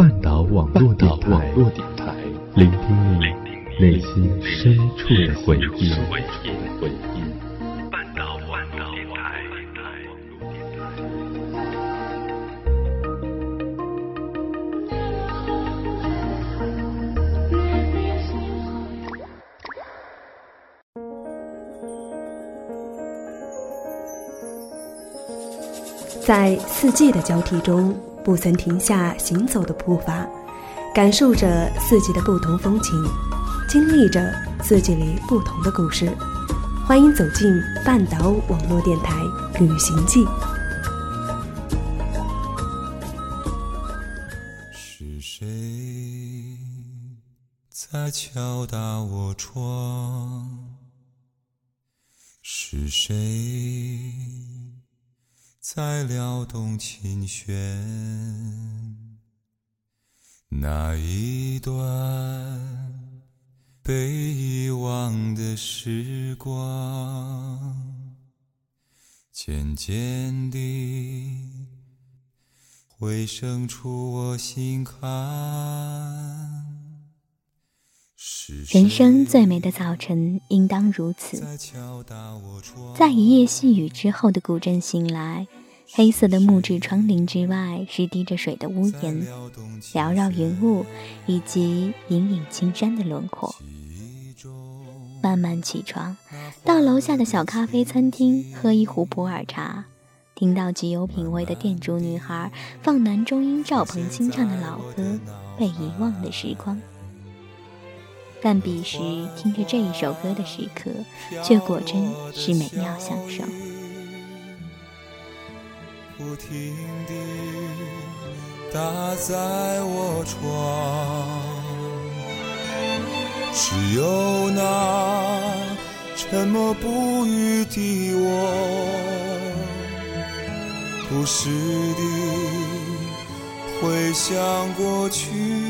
半岛网络电台，聆听你内心深处的回忆。半岛网络电台。在四季的交替中。不曾停下行走的步伐，感受着四季的不同风情，经历着四季里不同的故事。欢迎走进半岛网络电台《旅行记》。是谁在敲打我窗？是谁？在撩动琴弦，那一段被遗忘的时光，渐渐地回声出我心坎。人生最美的早晨，应当如此。在一夜细雨之后的古镇醒来，黑色的木质窗棂之外是滴着水的屋檐，缭绕云雾以及隐隐青山的轮廓。慢慢起床，到楼下的小咖啡餐厅喝一壶普洱茶，听到极有品味的店主女孩放男中音赵鹏清唱的老歌《被遗忘的时光》。但彼时听着这一首歌的时刻，却果真是美妙享受。不停地打在我窗，只有那沉默不语的我，不时地回想过去。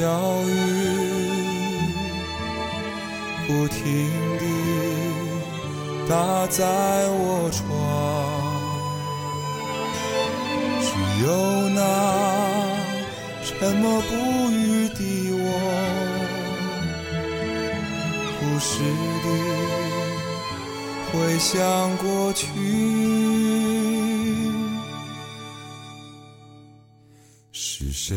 小雨，不停地打在我窗。只有那沉默不语的我，不时地回想过去。是谁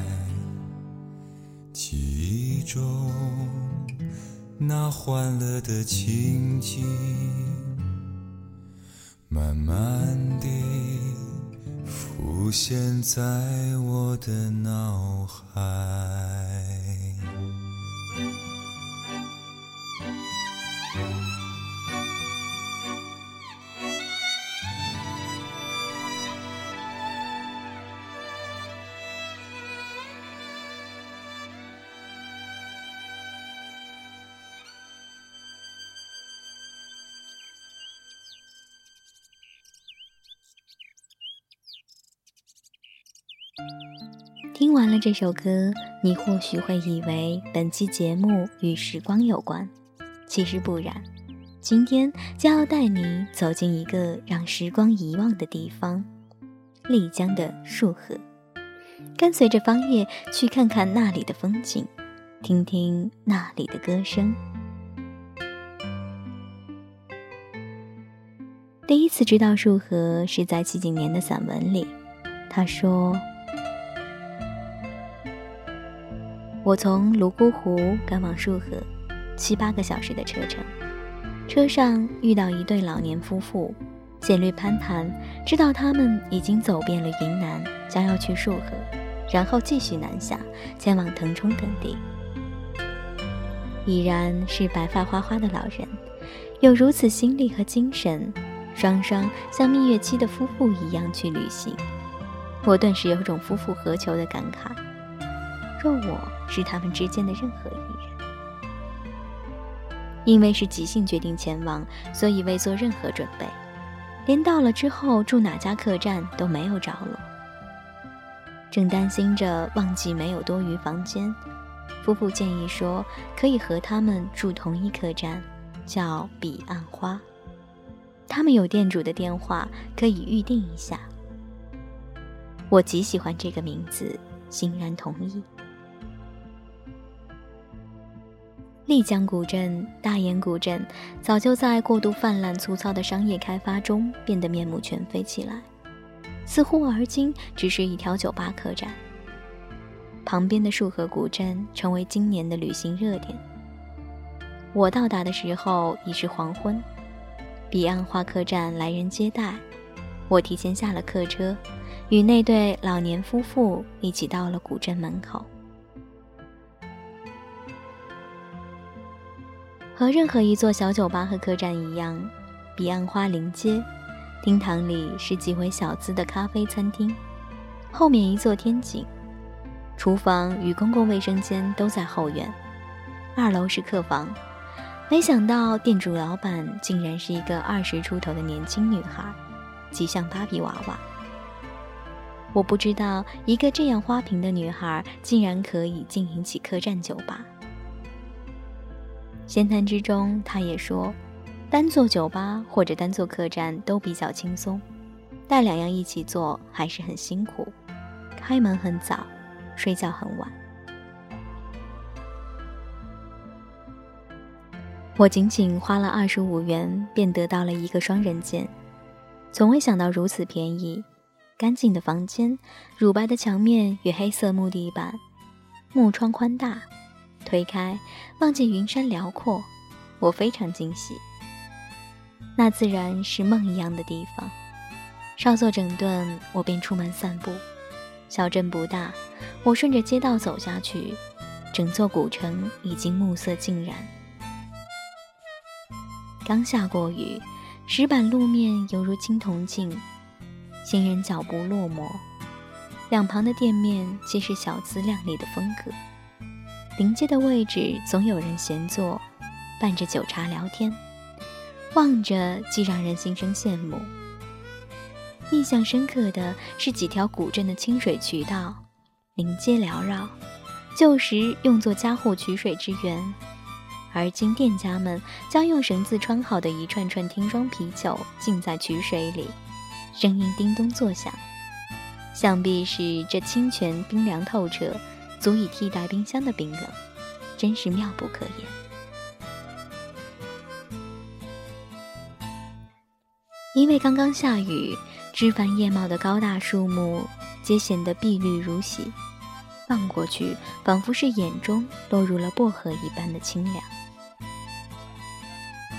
那欢乐的情景，慢慢地浮现在我的脑海。听完了这首歌，你或许会以为本期节目与时光有关，其实不然。今天将要带你走进一个让时光遗忘的地方——丽江的束河，跟随着方叶去看看那里的风景，听听那里的歌声。第一次知道束河是在齐景年的散文里，他说：“我从泸沽湖赶往束河，七八个小时的车程。”车上遇到一对老年夫妇，简略攀谈，知道他们已经走遍了云南，将要去束河，然后继续南下，前往腾冲等地。已然是白发花花的老人，有如此心力和精神，双双像蜜月期的夫妇一样去旅行，我顿时有种夫复何求的感慨。若我是他们之间的任何一人。因为是即兴决定前往，所以未做任何准备，连到了之后住哪家客栈都没有着落。正担心着忘记没有多余房间，夫妇建议说可以和他们住同一客栈，叫彼岸花。他们有店主的电话，可以预定一下。我极喜欢这个名字，欣然同意。丽江古镇、大研古镇早就在过度泛滥、粗糙的商业开发中变得面目全非起来，似乎而今只是一条酒吧客栈。旁边的束河古镇成为今年的旅行热点。我到达的时候已是黄昏，彼岸花客栈来人接待，我提前下了客车，与那对老年夫妇一起到了古镇门口。和任何一座小酒吧和客栈一样，彼岸花临街，厅堂里是极为小资的咖啡餐厅，后面一座天井，厨房与公共卫生间都在后院，二楼是客房。没想到店主老板竟然是一个二十出头的年轻女孩，极像芭比娃娃。我不知道一个这样花瓶的女孩竟然可以经营起客栈酒吧。闲谈之中，他也说，单做酒吧或者单做客栈都比较轻松，但两样一起做还是很辛苦。开门很早，睡觉很晚。我仅仅花了二十五元，便得到了一个双人间，从未想到如此便宜。干净的房间，乳白的墙面与黑色木地板，木窗宽大。推开，望见云山辽阔，我非常惊喜。那自然是梦一样的地方。稍作整顿，我便出门散步。小镇不大，我顺着街道走下去，整座古城已经暮色尽染。刚下过雨，石板路面犹如青铜镜，行人脚步落寞。两旁的店面皆是小资亮丽的风格。临街的位置总有人闲坐，伴着酒茶聊天，望着既让人心生羡慕。印象深刻的是几条古镇的清水渠道，临街缭绕，旧时用作家户取水之源，而今店家们将用绳子穿好的一串串听装啤酒浸在渠水里，声音叮咚作响，想必是这清泉冰凉透彻。足以替代冰箱的冰冷，真是妙不可言。因为刚刚下雨，枝繁叶茂的高大树木皆显得碧绿如洗，望过去仿佛是眼中落入了薄荷一般的清凉。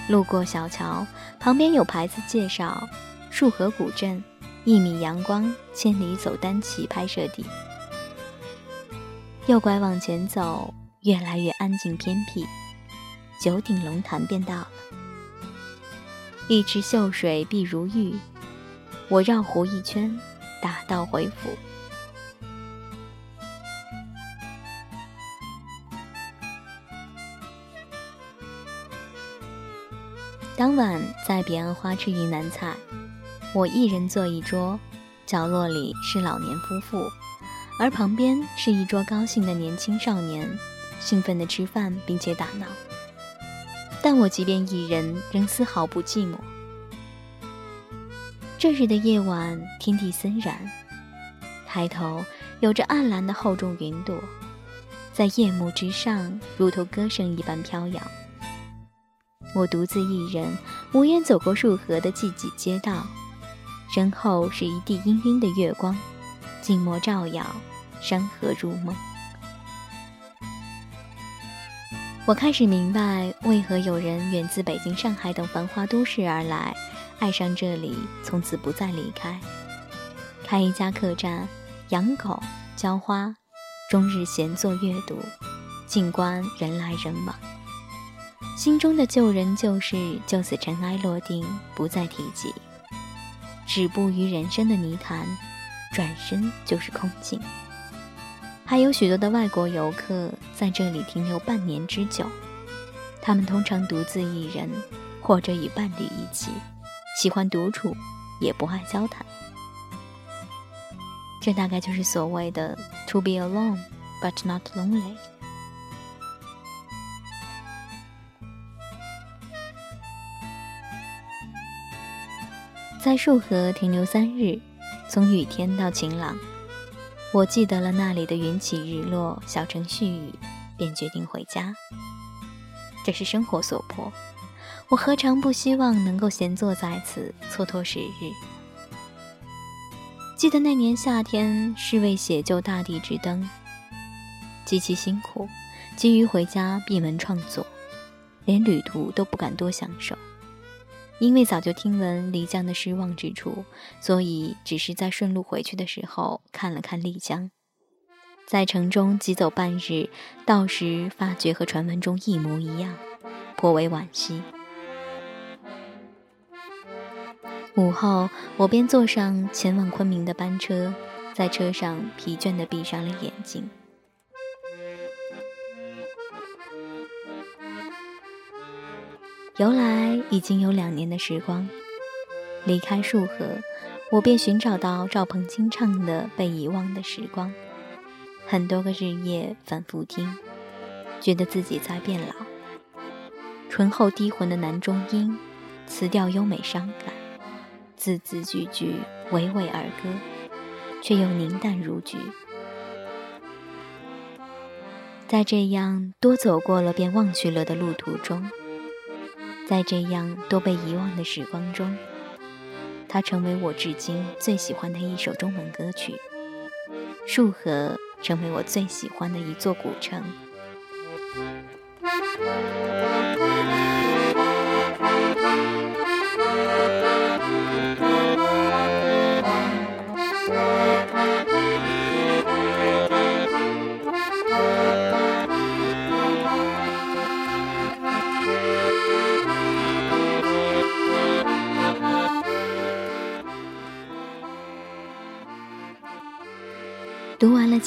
路过小桥，旁边有牌子介绍：束河古镇，一米阳光，千里走单骑拍摄地。右拐往前走，越来越安静偏僻，九鼎龙潭便到了。一池秀水碧如玉，我绕湖一圈，打道回府。当晚在彼岸花吃云南菜，我一人坐一桌，角落里是老年夫妇。而旁边是一桌高兴的年轻少年，兴奋地吃饭并且打闹。但我即便一人，仍丝毫不寂寞。这日的夜晚，天地森然，抬头有着暗蓝的厚重云朵，在夜幕之上，如同歌声一般飘摇。我独自一人，无言走过束河的寂寂街道，身后是一地氤氲的月光，静默照耀。山河如梦，我开始明白为何有人远自北京、上海等繁华都市而来，爱上这里，从此不再离开。开一家客栈，养狗、浇花，终日闲坐阅读，静观人来人往。心中的旧人旧事就此尘埃落定，不再提及。止步于人生的泥潭，转身就是空境。还有许多的外国游客在这里停留半年之久，他们通常独自一人，或者与伴侣一起，喜欢独处，也不爱交谈。这大概就是所谓的 “to be alone but not lonely”。在束河停留三日，从雨天到晴朗。我记得了那里的云起日落、小城细雨，便决定回家。这是生活所迫，我何尝不希望能够闲坐在此，蹉跎时日？记得那年夏天，是为写就大地之灯，极其辛苦，急于回家闭门创作，连旅途都不敢多享受。因为早就听闻漓江的失望之处，所以只是在顺路回去的时候看了看丽江，在城中急走半日，到时发觉和传闻中一模一样，颇为惋惜。午后，我便坐上前往昆明的班车，在车上疲倦地闭上了眼睛。由来已经有两年的时光，离开束河，我便寻找到赵鹏清唱的《被遗忘的时光》，很多个日夜反复听，觉得自己在变老。醇厚低浑的男中音，词调优美伤感，字字句句娓娓而歌，却又凝淡如菊。在这样多走过了便忘去了的路途中。在这样多被遗忘的时光中，它成为我至今最喜欢的一首中文歌曲。束河成为我最喜欢的一座古城。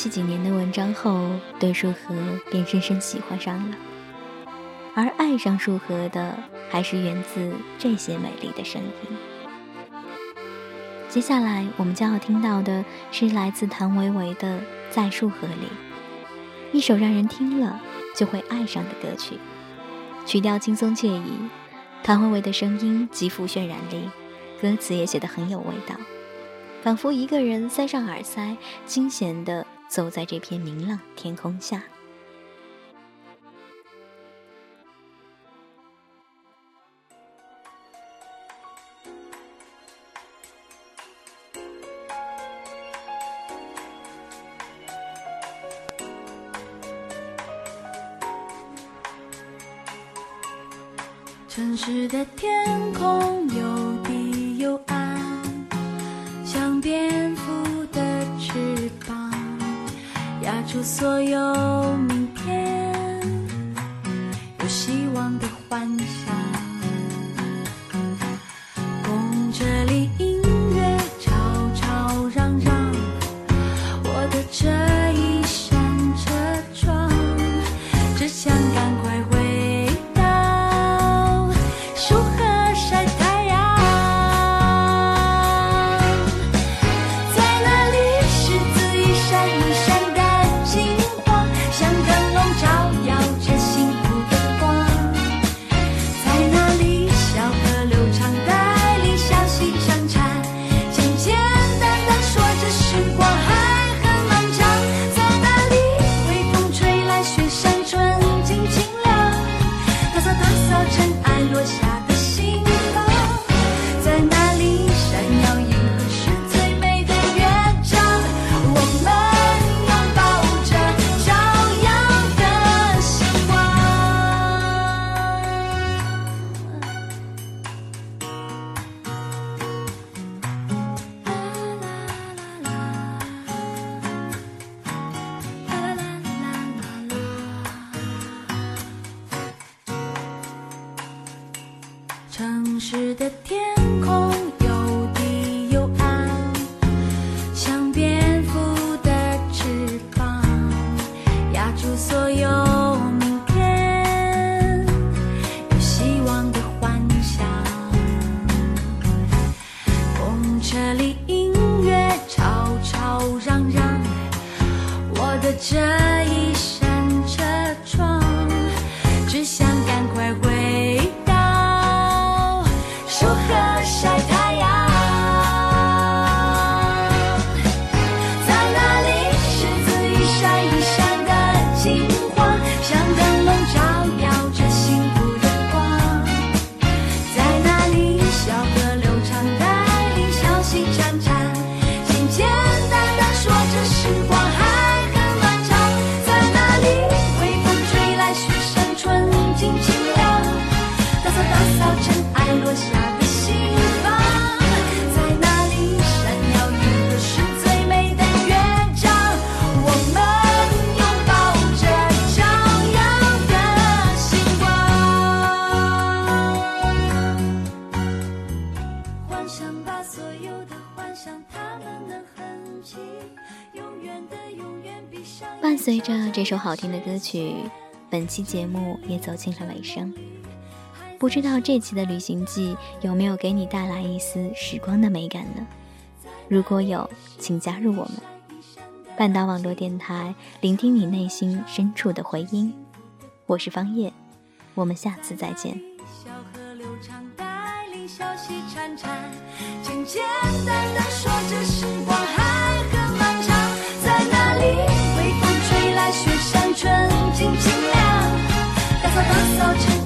读完了七几年的文章后，对树河便深深喜欢上了。而爱上树河的，还是源自这些美丽的声音。接下来我们将要听到的是来自谭维维的《在树河里》，一首让人听了就会爱上的歌曲。曲调轻松惬意，谭维维的声音极富渲染力，歌词也写得很有味道。仿佛一个人塞上耳塞，清闲地走在这片明朗天空下。城市的天空有低有暗。蝙蝠出所有明天，有希望的幻想。伴随着这首好听的歌曲，本期节目也走进了尾声。不知道这期的旅行记有没有给你带来一丝时光的美感呢？如果有，请加入我们，半岛网络电台，聆听你内心深处的回音。我是方叶，我们下次再见。小河流长，带领小溪潺潺，简简单单说着。打扫尘。